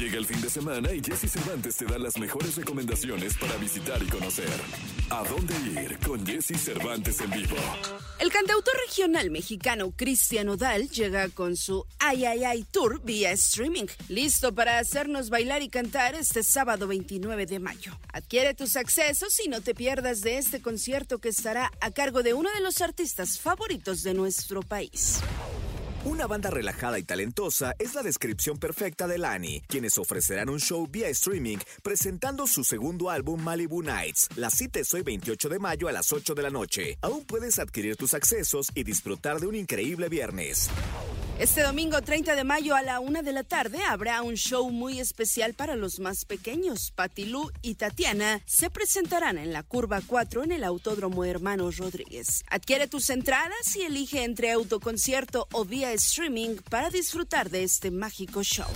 Llega el fin de semana y Jesse Cervantes te da las mejores recomendaciones para visitar y conocer. ¿A dónde ir con Jesse Cervantes en vivo? El cantautor regional mexicano Cristian Odal llega con su Ay Ay Ay Tour vía streaming, listo para hacernos bailar y cantar este sábado 29 de mayo. Adquiere tus accesos y no te pierdas de este concierto que estará a cargo de uno de los artistas favoritos de nuestro país. Una banda relajada y talentosa es la descripción perfecta de Lani, quienes ofrecerán un show vía streaming presentando su segundo álbum Malibu Nights. La cita es hoy 28 de mayo a las 8 de la noche. Aún puedes adquirir tus accesos y disfrutar de un increíble viernes. Este domingo 30 de mayo a la una de la tarde habrá un show muy especial para los más pequeños. Patilú y Tatiana se presentarán en la curva 4 en el Autódromo Hermanos Rodríguez. Adquiere tus entradas y elige entre autoconcierto o vía streaming para disfrutar de este mágico show.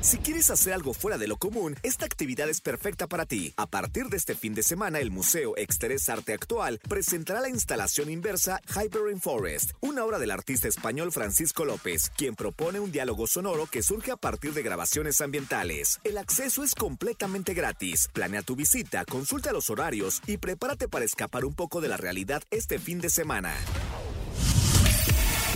Si quieres hacer algo fuera de lo común, esta actividad es perfecta para ti. A partir de este fin de semana, el Museo Exterés Arte Actual presentará la instalación inversa Hyper Forest, una obra del artista español Francisco López, quien propone un diálogo sonoro que surge a partir de grabaciones ambientales. El acceso es completamente gratis. Planea tu visita, consulta los horarios y prepárate para escapar un poco de la realidad este fin de semana.